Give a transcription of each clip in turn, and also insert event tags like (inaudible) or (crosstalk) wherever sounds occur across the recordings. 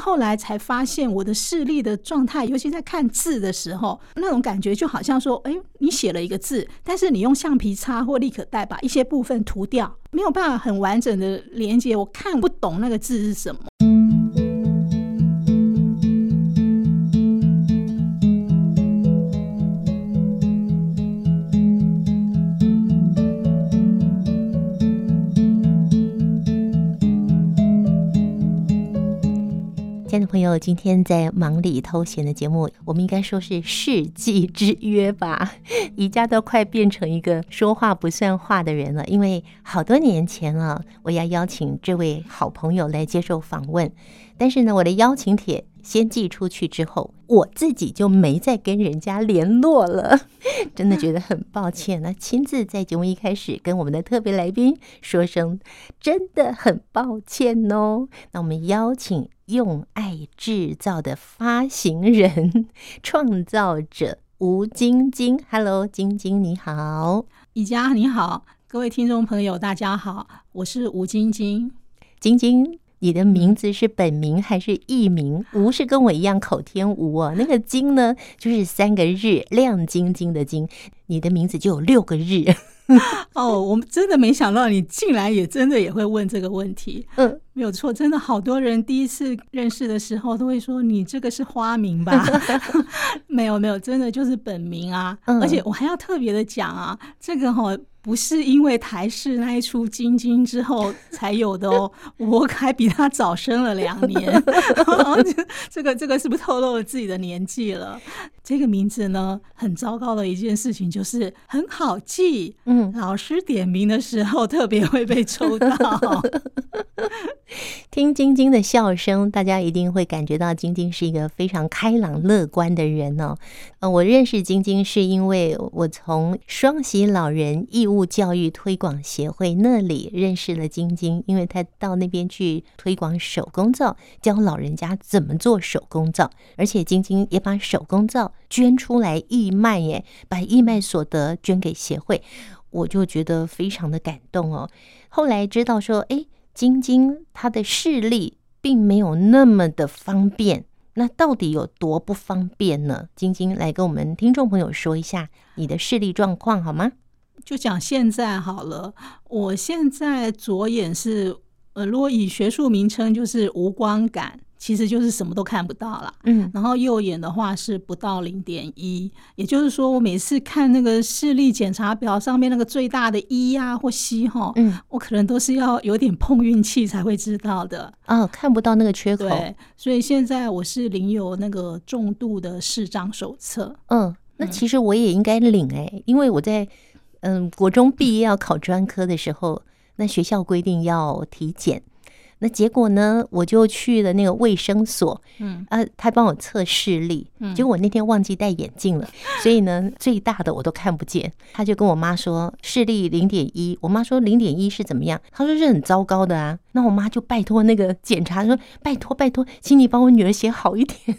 后来才发现我的视力的状态，尤其在看字的时候，那种感觉就好像说，哎，你写了一个字，但是你用橡皮擦或立可带把一些部分涂掉，没有办法很完整的连接，我看不懂那个字是什么。朋友，今天在忙里偷闲的节目，我们应该说是世纪之约吧？(laughs) 宜家都快变成一个说话不算话的人了，因为好多年前了，我要邀请这位好朋友来接受访问，但是呢，我的邀请帖先寄出去之后，我自己就没再跟人家联络了，(laughs) 真的觉得很抱歉。那亲自在节目一开始跟我们的特别来宾说声，真的很抱歉哦。那我们邀请。用爱制造的发行人、(laughs) 创造者吴晶晶，Hello，晶晶你好，宜家你好，各位听众朋友大家好，我是吴晶晶。晶晶，你的名字是本名还是艺名？吴是跟我一样口天吴哦，那个金呢，就是三个日，亮晶晶的晶，你的名字就有六个日。(laughs) 哦，我们真的没想到你竟然也真的也会问这个问题。嗯，没有错，真的好多人第一次认识的时候都会说，你这个是花名吧？(laughs) 没有没有，真的就是本名啊。而且我还要特别的讲啊，这个哈。不是因为台视那一出《晶晶》之后才有的哦，(laughs) 我还比他早生了两年。(laughs) (laughs) 这个这个是不是透露了自己的年纪了？这个名字呢，很糟糕的一件事情就是很好记。嗯，老师点名的时候特别会被抽到。(laughs) 听晶晶的笑声，大家一定会感觉到晶晶是一个非常开朗乐观的人哦。呃，我认识晶晶是因为我从双喜老人义务教育推广协会那里认识了晶晶，因为她到那边去推广手工皂，教老人家怎么做手工皂，而且晶晶也把手工皂捐出来义卖，耶，把义卖所得捐给协会，我就觉得非常的感动哦。后来知道说，哎。晶晶她的视力并没有那么的方便，那到底有多不方便呢？晶晶来跟我们听众朋友说一下你的视力状况好吗？就讲现在好了，我现在左眼是呃，如果以学术名称就是无光感。其实就是什么都看不到了，嗯，然后右眼的话是不到零点一，也就是说我每次看那个视力检查表上面那个最大的一呀或 C 哈，嗯，我可能都是要有点碰运气才会知道的，哦，看不到那个缺口，对，所以现在我是领有那个重度的视障手册，嗯，那其实我也应该领哎、欸，因为我在嗯国中毕业要考专科的时候，那学校规定要体检。那结果呢？我就去了那个卫生所，嗯啊，他帮我测视力，嗯，结果我那天忘记戴眼镜了，(laughs) 所以呢，最大的我都看不见。他就跟我妈说视力零点一，我妈说零点一是怎么样？他说是很糟糕的啊。那我妈就拜托那个检查说，拜托拜托，请你帮我女儿写好一点。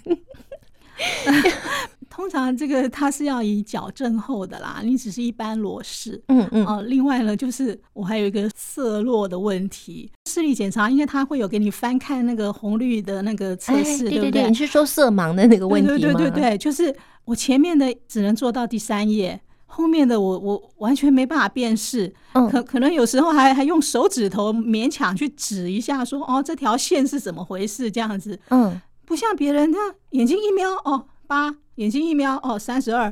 (laughs) 通常这个它是要以矫正后的啦，你只是一般裸视，嗯嗯，哦、呃，另外呢，就是我还有一个色弱的问题，视力检查，因为它会有给你翻看那个红绿的那个测试，对不对？你是说色盲的那个问题吗？对对对对，就是我前面的只能做到第三页，后面的我我完全没办法辨识，嗯、可可能有时候还还用手指头勉强去指一下說，说哦这条线是怎么回事这样子，嗯，不像别人他眼睛一瞄哦八。眼睛一瞄，哦，三十二，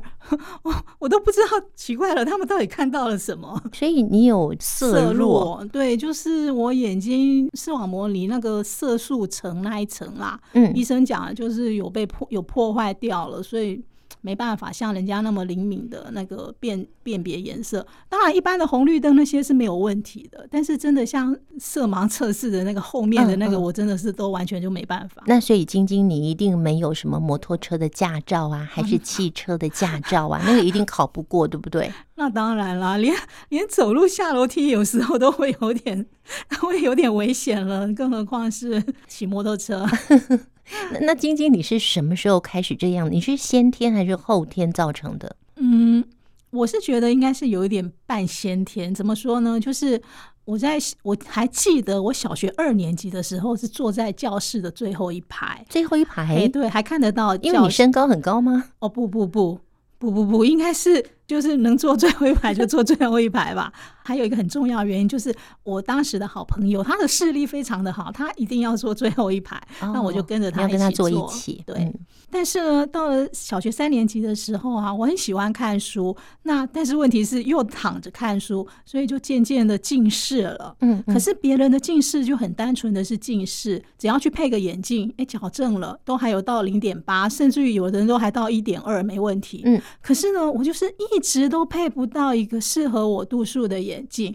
我 (laughs) 我都不知道，奇怪了，他们到底看到了什么？所以你有色弱，对，就是我眼睛视网膜离那个色素层那一层啦，嗯，医生讲就是有被破，有破坏掉了，所以。没办法像人家那么灵敏的那个辨辨别颜色，当然一般的红绿灯那些是没有问题的，但是真的像色盲测试的那个后面的那个，我真的是都完全就没办法。嗯嗯、那所以晶晶，你一定没有什么摩托车的驾照啊，还是汽车的驾照啊？(laughs) 那个一定考不过，对不对？那当然啦，连连走路下楼梯有时候都会有点，(laughs) 会有点危险了，更何况是骑摩托车。(laughs) (laughs) 那那晶晶，你是什么时候开始这样？你是先天还是后天造成的？嗯，我是觉得应该是有一点半先天。怎么说呢？就是我在我还记得我小学二年级的时候是坐在教室的最后一排，最后一排，诶，对，还看得到，因为你身高很高吗？哦，不不不不不不，应该是。就是能坐最后一排就坐最后一排吧。(laughs) 还有一个很重要的原因就是，我当时的好朋友他的视力非常的好，他一定要坐最后一排，哦、那我就跟着他一起坐。跟他坐一起。对。嗯、但是呢，到了小学三年级的时候啊，我很喜欢看书。那但是问题是又躺着看书，所以就渐渐的近视了。嗯。嗯可是别人的近视就很单纯的是近视，只要去配个眼镜，哎，矫正了，都还有到零点八，甚至于有的人都还到一点二，没问题。嗯。可是呢，我就是一。一直都配不到一个适合我度数的眼镜，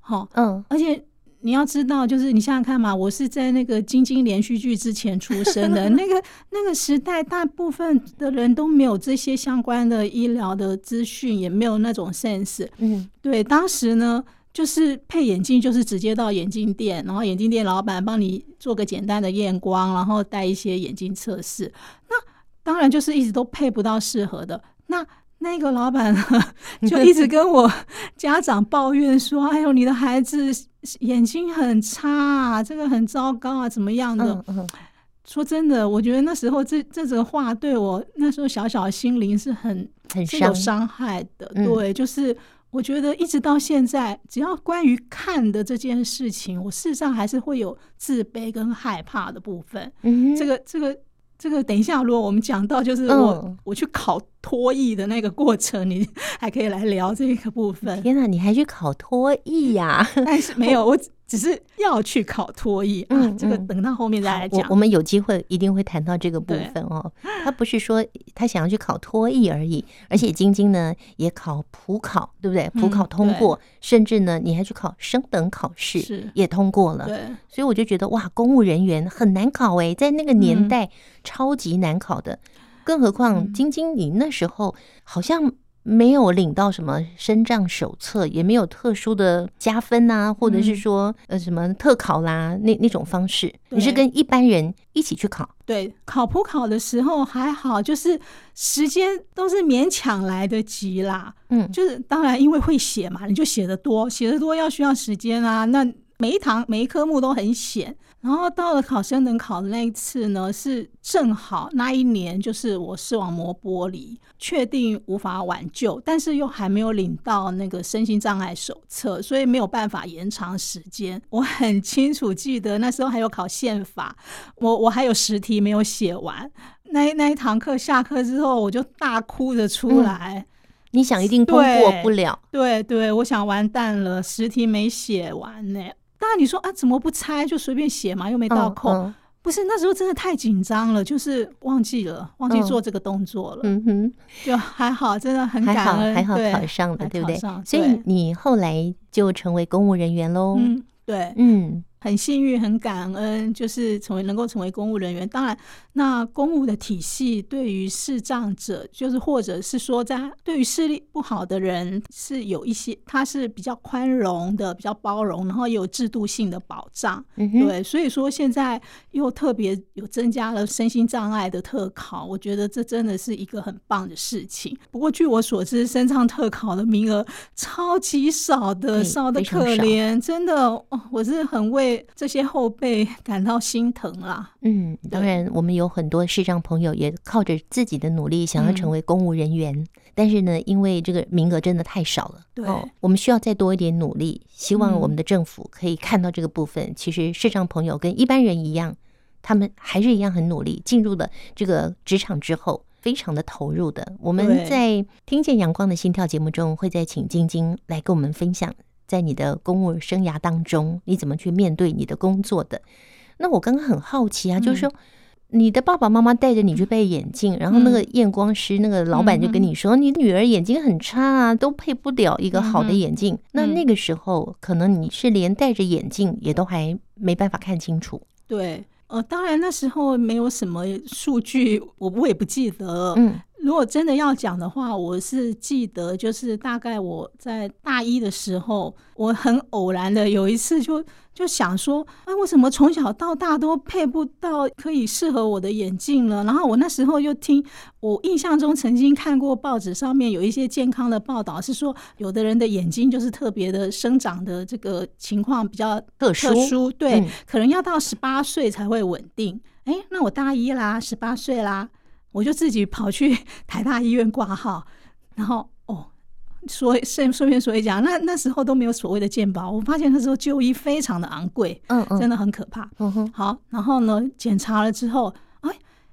好，嗯，而且你要知道，就是你想想看嘛，我是在那个晶晶连续剧之前出生的，(laughs) 那个那个时代，大部分的人都没有这些相关的医疗的资讯，也没有那种 sense，嗯，对，当时呢，就是配眼镜，就是直接到眼镜店，然后眼镜店老板帮你做个简单的验光，然后带一些眼镜测试，那当然就是一直都配不到适合的，那。那个老板，(laughs) 就一直跟我家长抱怨说：“哎呦，你的孩子眼睛很差啊，这个很糟糕啊，怎么样的？”嗯嗯、说真的，我觉得那时候这这则话对我那时候小小的心灵是很很有伤害的。嗯、对，就是我觉得一直到现在，只要关于看的这件事情，我事实上还是会有自卑跟害怕的部分。这个这个。这个等一下，如果我们讲到就是我、嗯、我去考托译的那个过程，你 (laughs) 还可以来聊这个部分。天哪，你还去考脱译呀？(laughs) 但是没有我。只是要去考脱译，嗯，嗯，这个等到后面再来讲。我我们有机会一定会谈到这个部分哦。他不是说他想要去考脱译而已，而且晶晶呢也考普考，对不对？普考通过，嗯、甚至呢你还去考升等考试，是也通过了。对，所以我就觉得哇，公务人员很难考哎，在那个年代超级难考的，嗯、更何况晶晶你那时候好像。没有领到什么身障手册，也没有特殊的加分啊，或者是说呃什么特考啦，那那种方式，对你是跟一般人一起去考。对，考普考的时候还好，就是时间都是勉强来得及啦。嗯，就是当然因为会写嘛，你就写得多，写得多要需要时间啊。那每一堂每一科目都很险。然后到了考生能考的那一次呢，是正好那一年就是我视网膜剥离，确定无法挽救，但是又还没有领到那个身心障碍手册，所以没有办法延长时间。我很清楚记得那时候还有考宪法，我我还有十题没有写完。那那一堂课下课之后，我就大哭着出来。嗯，你想一定通过不了？对对，对，我想完蛋了，十题没写完呢。当然你说啊，怎么不拆就随便写嘛，又没倒扣。嗯嗯、不是那时候真的太紧张了，就是忘记了，忘记做这个动作了。嗯哼，就还好，真的很感恩，还好，还好考上了，对不对？所以你后来就成为公务人员喽。嗯，对，嗯。很幸运，很感恩，就是成为能够成为公务人员。当然，那公务的体系对于视障者，就是或者是说在对于视力不好的人，是有一些，它是比较宽容的，比较包容，然后也有制度性的保障。嗯，对，所以说现在又特别有增加了身心障碍的特考，我觉得这真的是一个很棒的事情。不过据我所知，身障特考的名额超级少的，少的可怜，真的，哦，我是很为。这些后辈感到心疼啦。嗯，当然，我们有很多视障朋友也靠着自己的努力想要成为公务人员，嗯、但是呢，因为这个名额真的太少了，对、哦，我们需要再多一点努力。希望我们的政府可以看到这个部分。嗯、其实视障朋友跟一般人一样，他们还是一样很努力，进入了这个职场之后，非常的投入的。我们在听见阳光的心跳节目中，会再请晶晶来跟我们分享。在你的公务生涯当中，你怎么去面对你的工作的？那我刚刚很好奇啊，嗯、就是说，你的爸爸妈妈带着你去配眼镜，嗯、然后那个验光师那个老板就跟你说，嗯、你女儿眼睛很差啊，都配不了一个好的眼镜。嗯、那那个时候，可能你是连戴着眼镜也都还没办法看清楚。对，呃，当然那时候没有什么数据，我我也不记得。嗯。如果真的要讲的话，我是记得，就是大概我在大一的时候，我很偶然的有一次就就想说，哎，为什么从小到大都配不到可以适合我的眼镜了？然后我那时候又听，我印象中曾经看过报纸上面有一些健康的报道，是说有的人的眼睛就是特别的生长的这个情况比较特殊，特殊对，嗯、可能要到十八岁才会稳定。哎，那我大一啦，十八岁啦。我就自己跑去 (laughs) 台大医院挂号，然后哦，说顺顺便说一讲，那那时候都没有所谓的健保，我发现那时候就医非常的昂贵，嗯嗯，真的很可怕。嗯哼，好，然后呢，检查了之后，哎，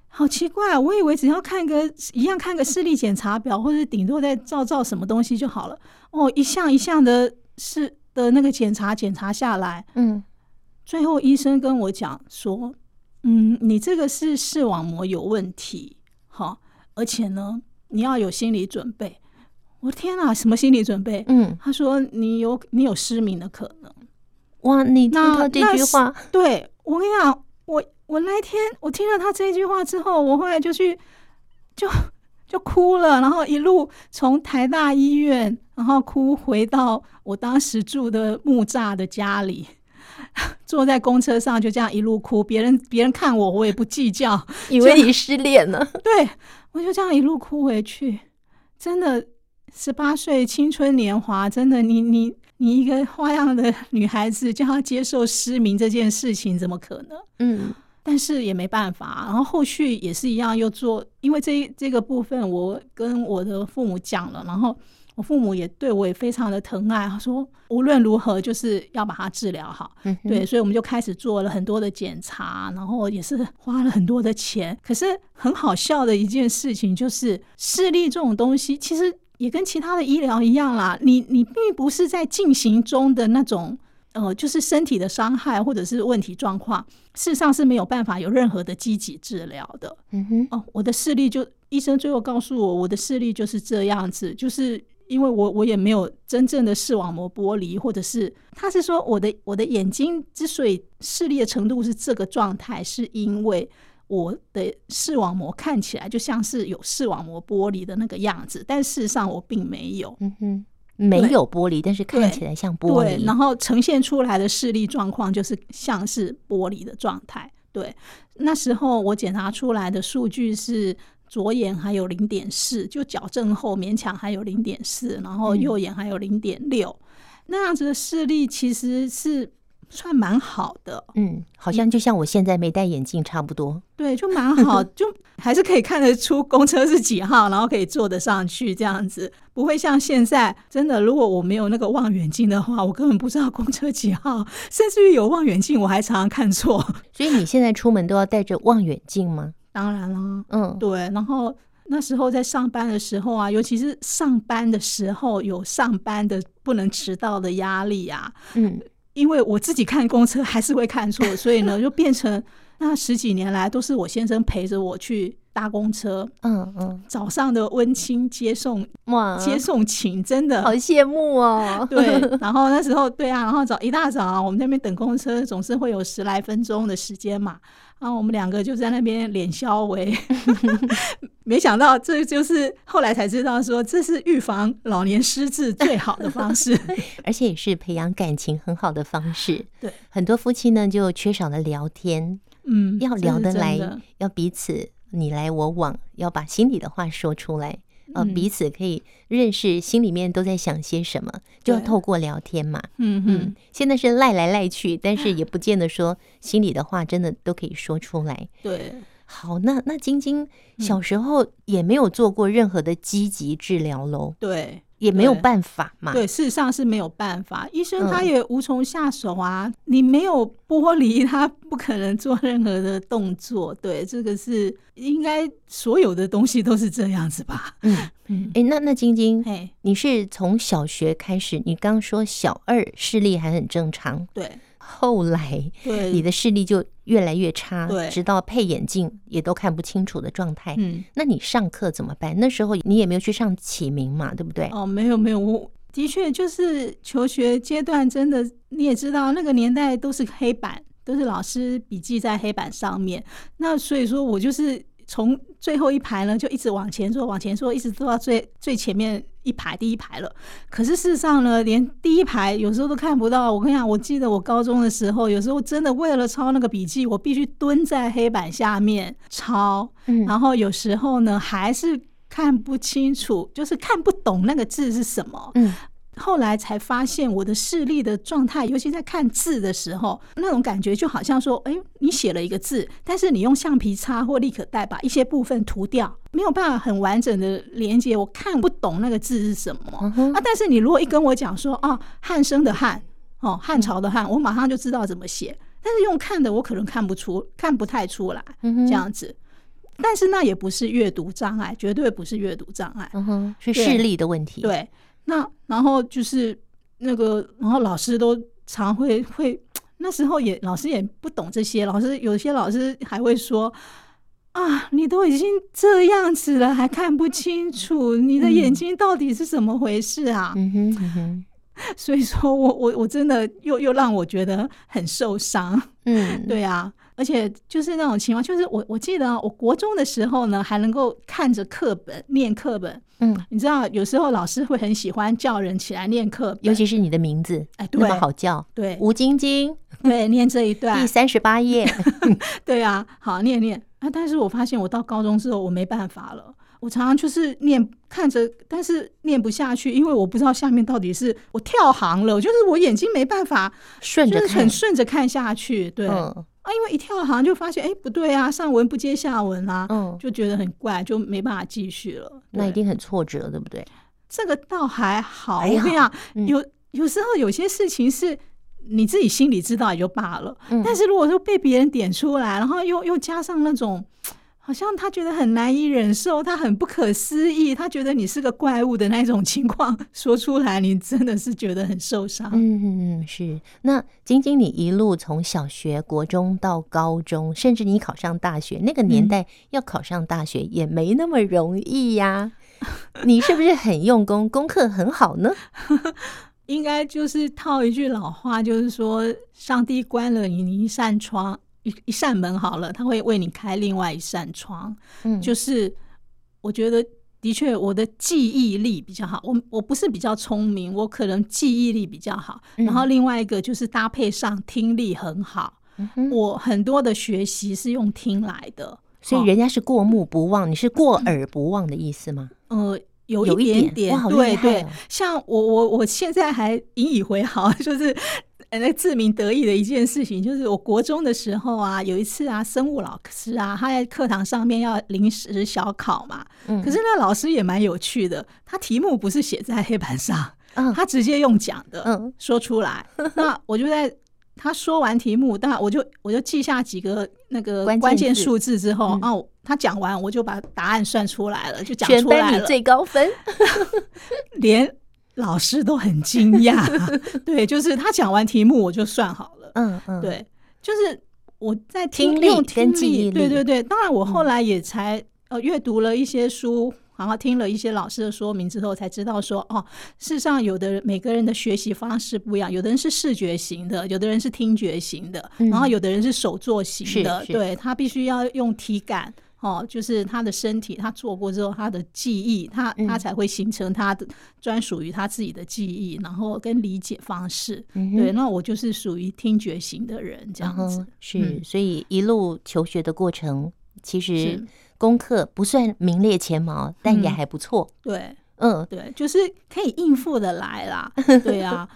好奇怪啊，我以为只要看个一样看个视力检查表，或者顶多再照照什么东西就好了。哦，一项一项的是的那个检查检查下来，嗯，最后医生跟我讲说，嗯，你这个是视网膜有问题。好，而且呢，你要有心理准备。我天哪，什么心理准备？嗯，他说你有你有失明的可能。哇，你听到这句话？对，我跟你讲，我我那天我听了他这句话之后，我后来就去就就哭了，然后一路从台大医院，然后哭回到我当时住的木栅的家里。(laughs) 坐在公车上就这样一路哭，别人别人看我，我也不计较，(laughs) 以为你失恋了。(laughs) 对，我就这样一路哭回去。真的，十八岁青春年华，真的，你你你一个花样的女孩子，就要接受失明这件事情，怎么可能？嗯，但是也没办法。然后后续也是一样，又做，因为这这个部分，我跟我的父母讲了，然后。我父母也对我也非常的疼爱，他说无论如何就是要把它治疗好。嗯，对，所以我们就开始做了很多的检查，然后也是花了很多的钱。可是很好笑的一件事情就是，视力这种东西其实也跟其他的医疗一样啦，你你并不是在进行中的那种，呃，就是身体的伤害或者是问题状况，事实上是没有办法有任何的积极治疗的。嗯哼，哦，我的视力就医生最后告诉我，我的视力就是这样子，就是。因为我我也没有真正的视网膜剥离，或者是他是说我的我的眼睛之所以视力的程度是这个状态，是因为我的视网膜看起来就像是有视网膜剥离的那个样子，但事实上我并没有，嗯哼，(laughs) 没有剥离，但是看起来像玻璃，对，(laughs) 然后呈现出来的视力状况就是像是剥离的状态。对，那时候我检查出来的数据是。左眼还有零点四，就矫正后勉强还有零点四，然后右眼还有零点六，那样子的视力其实是算蛮好的。嗯，好像就像我现在没戴眼镜差不多。对，就蛮好，(laughs) 就还是可以看得出公车是几号，然后可以坐得上去这样子，不会像现在真的，如果我没有那个望远镜的话，我根本不知道公车几号，甚至于有望远镜我还常常看错。所以你现在出门都要带着望远镜吗？当然啦，嗯，对，然后那时候在上班的时候啊，尤其是上班的时候，有上班的不能迟到的压力啊，嗯，因为我自己看公车还是会看错，所以呢，就变成那十几年来都是我先生陪着我去搭公车，嗯嗯，早上的温馨接送，哇，接送情真的。好羡慕哦，(laughs) 对，(laughs) 然后那时候对啊，然后早一大早啊，我们那边等公车总是会有十来分钟的时间嘛。然后我们两个就在那边脸消微，(laughs) 没想到这就是后来才知道说，这是预防老年失智最好的方式，而且也是培养感情很好的方式。对，很多夫妻呢就缺少了聊天，嗯，要聊得来，要彼此你来我往，要把心里的话说出来。呃，彼此可以认识，心里面都在想些什么，就要透过聊天嘛。嗯嗯，现在是赖来赖去，但是也 (laughs) 不见得说心里的话真的都可以说出来。对，好，那那晶晶小时候也没有做过任何的积极治疗喽？对。也没有办法嘛。对，事实上是没有办法，医生他也无从下手啊。嗯、你没有剥离，他不可能做任何的动作。对，这个是应该所有的东西都是这样子吧？嗯嗯。哎、欸，那那晶晶，哎，你是从小学开始？你刚说小二视力还很正常，对。后来，对你的视力就越来越差，对，直到配眼镜也都看不清楚的状态。嗯，那你上课怎么办？那时候你也没有去上启明嘛，对不对？哦，没有没有，我的确就是求学阶段，真的你也知道，那个年代都是黑板，都是老师笔记在黑板上面。那所以说我就是从最后一排呢，就一直往前坐，往前坐，一直坐到最最前面一排第一排了。可是事实上呢，连第一排有时候都看不到。我跟你讲，我记得我高中的时候，有时候真的为了抄那个笔记，我必须蹲在黑板下面抄。嗯，然后有时候呢，还是看不清楚，就是看不懂那个字是什么。嗯。后来才发现，我的视力的状态，尤其在看字的时候，那种感觉就好像说，哎，你写了一个字，但是你用橡皮擦或立可带把一些部分涂掉，没有办法很完整的连接，我看不懂那个字是什么啊。但是你如果一跟我讲说，啊，汉生的汉，哦，汉朝的汉，我马上就知道怎么写。但是用看的，我可能看不出，看不太出来，这样子。但是那也不是阅读障碍，绝对不是阅读障碍，是视力的问题，对。那然后就是那个，然后老师都常会会，那时候也老师也不懂这些，老师有些老师还会说啊，你都已经这样子了，还看不清楚，你的眼睛到底是怎么回事啊？嗯哼，嗯哼，(laughs) 所以说我我我真的又又让我觉得很受伤。(laughs) 嗯，对啊。而且就是那种情况，就是我我记得我国中的时候呢，还能够看着课本念课本。嗯，你知道有时候老师会很喜欢叫人起来念课本，尤其是你的名字，哎，那么好叫。对，吴晶晶，对，念这一段，(laughs) 第三十八页。(laughs) 对啊，好念念啊！但是我发现我到高中之后我没办法了，我常常就是念看着，但是念不下去，因为我不知道下面到底是我跳行了，就是我眼睛没办法顺着很顺着看下去。对。嗯啊，因为一跳好像就发现，哎，不对啊，上文不接下文啊，嗯，就觉得很怪，就没办法继续了。那一定很挫折，对不对？这个倒还好，我跟你讲，有有时候有些事情是你自己心里知道也就罢了，嗯，但是如果说被别人点出来，然后又又加上那种。好像他觉得很难以忍受，他很不可思议，他觉得你是个怪物的那种情况说出来，你真的是觉得很受伤。嗯嗯嗯，是。那仅仅，你一路从小学、国中到高中，甚至你考上大学，那个年代要考上大学也没那么容易呀。(laughs) 你是不是很用功，功课很好呢？(laughs) 应该就是套一句老话，就是说，上帝关了你一扇窗。一一扇门好了，他会为你开另外一扇窗。嗯，就是我觉得的确我的记忆力比较好，我我不是比较聪明，我可能记忆力比较好。然后另外一个就是搭配上听力很好，我很多的学习是用听来的。所以人家是过目不忘，你是过耳不忘的意思吗？呃，有一点点，对对。像我我我现在还引以为豪，(laughs) 就是。那自鸣得意的一件事情，就是我国中的时候啊，有一次啊，生物老师啊，他在课堂上面要临时小考嘛。嗯。可是那老师也蛮有趣的，他题目不是写在黑板上，他直接用讲的，嗯，说出来。(laughs) 那我就在他说完题目，当然我就我就记下几个那个关键数字之后，哦，他讲完我就把答案算出来了，就讲出来了。全班最高分，(laughs) 连。老师都很惊讶，(laughs) 对，就是他讲完题目我就算好了，嗯嗯，对，就是我在听力跟记忆力，对对对。当然，我后来也才呃阅读了一些书，然后听了一些老师的说明之后，才知道说哦，事实上有的每个人的学习方式不一样，有的人是视觉型的，有的人是听觉型的，然后有的人是手作型的，对，他必须要用体感。哦，就是他的身体，他做过之后，他的记忆，他他才会形成他的专属于他自己的记忆，然后跟理解方式。嗯、对，那我就是属于听觉型的人，这样子。是，嗯、所以一路求学的过程，其实功课不算名列前茅，但也还不错。对，嗯，对，就是可以应付的来啦。(laughs) 对啊。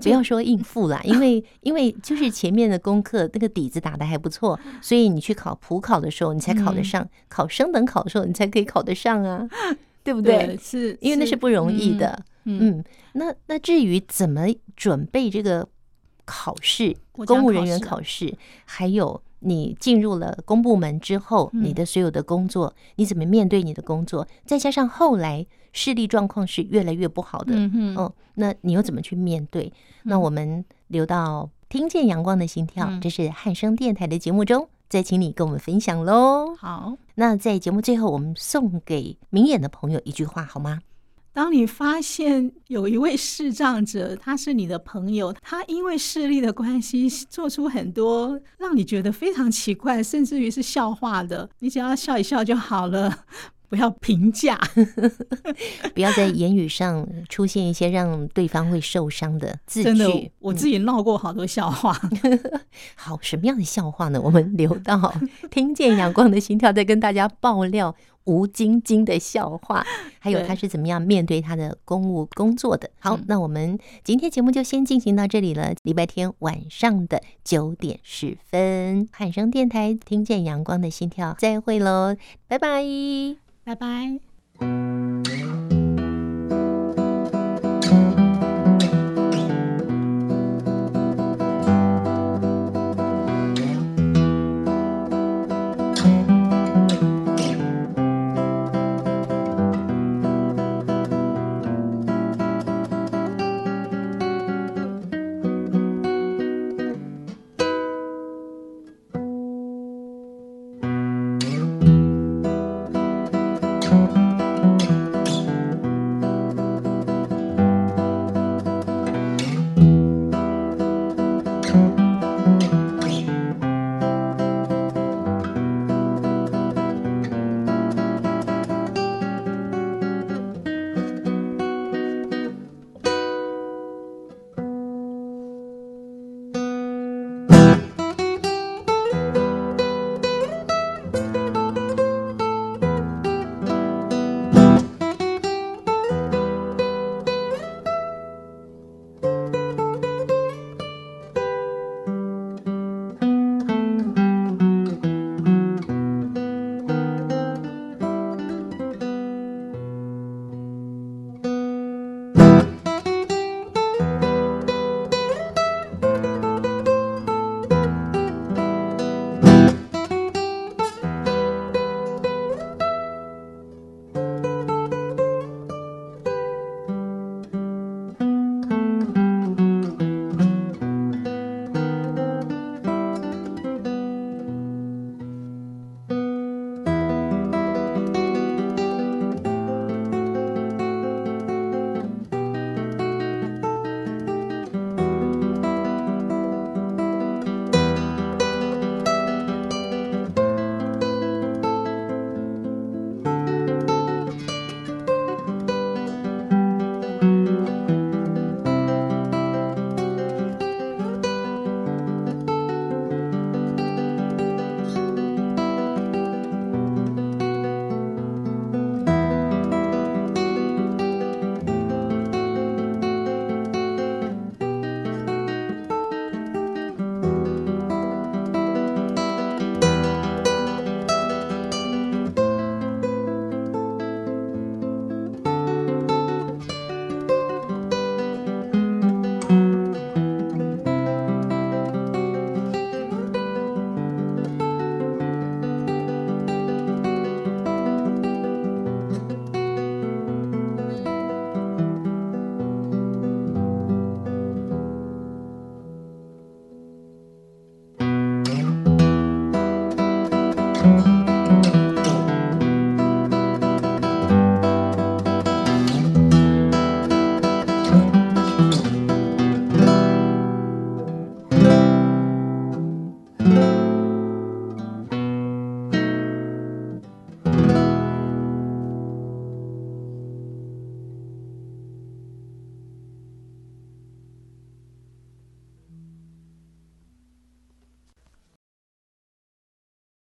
不要说应付啦，因为 (laughs) 因为就是前面的功课那个底子打得还不错，所以你去考普考的时候，你才考得上；嗯、考升等考的时候，你才可以考得上啊，(laughs) 对不对？对，是，因为那是不容易的。嗯，嗯，那那至于怎么准备这个考试，公务人员考试，还有。你进入了公部门之后，你的所有的工作，嗯、你怎么面对你的工作？再加上后来视力状况是越来越不好的，嗯哼哦，那你又怎么去面对？嗯、那我们留到听见阳光的心跳，嗯、这是汉声电台的节目中，再请你跟我们分享喽。好，那在节目最后，我们送给明眼的朋友一句话好吗？当你发现有一位视障者，他是你的朋友，他因为视力的关系做出很多让你觉得非常奇怪，甚至于是笑话的，你只要笑一笑就好了。不要评价，(laughs) 不要在言语上出现一些让对方会受伤的字句。真的，我自己闹过好多笑话。(laughs) 好，什么样的笑话呢？我们留到 (laughs) 听见阳光的心跳再跟大家爆料吴晶晶的笑话，(laughs) 还有他是怎么样面对他的公务工作的。好，那我们今天节目就先进行到这里了。礼拜天晚上的九点十分，汉声电台听见阳光的心跳，再会喽，拜拜。拜拜。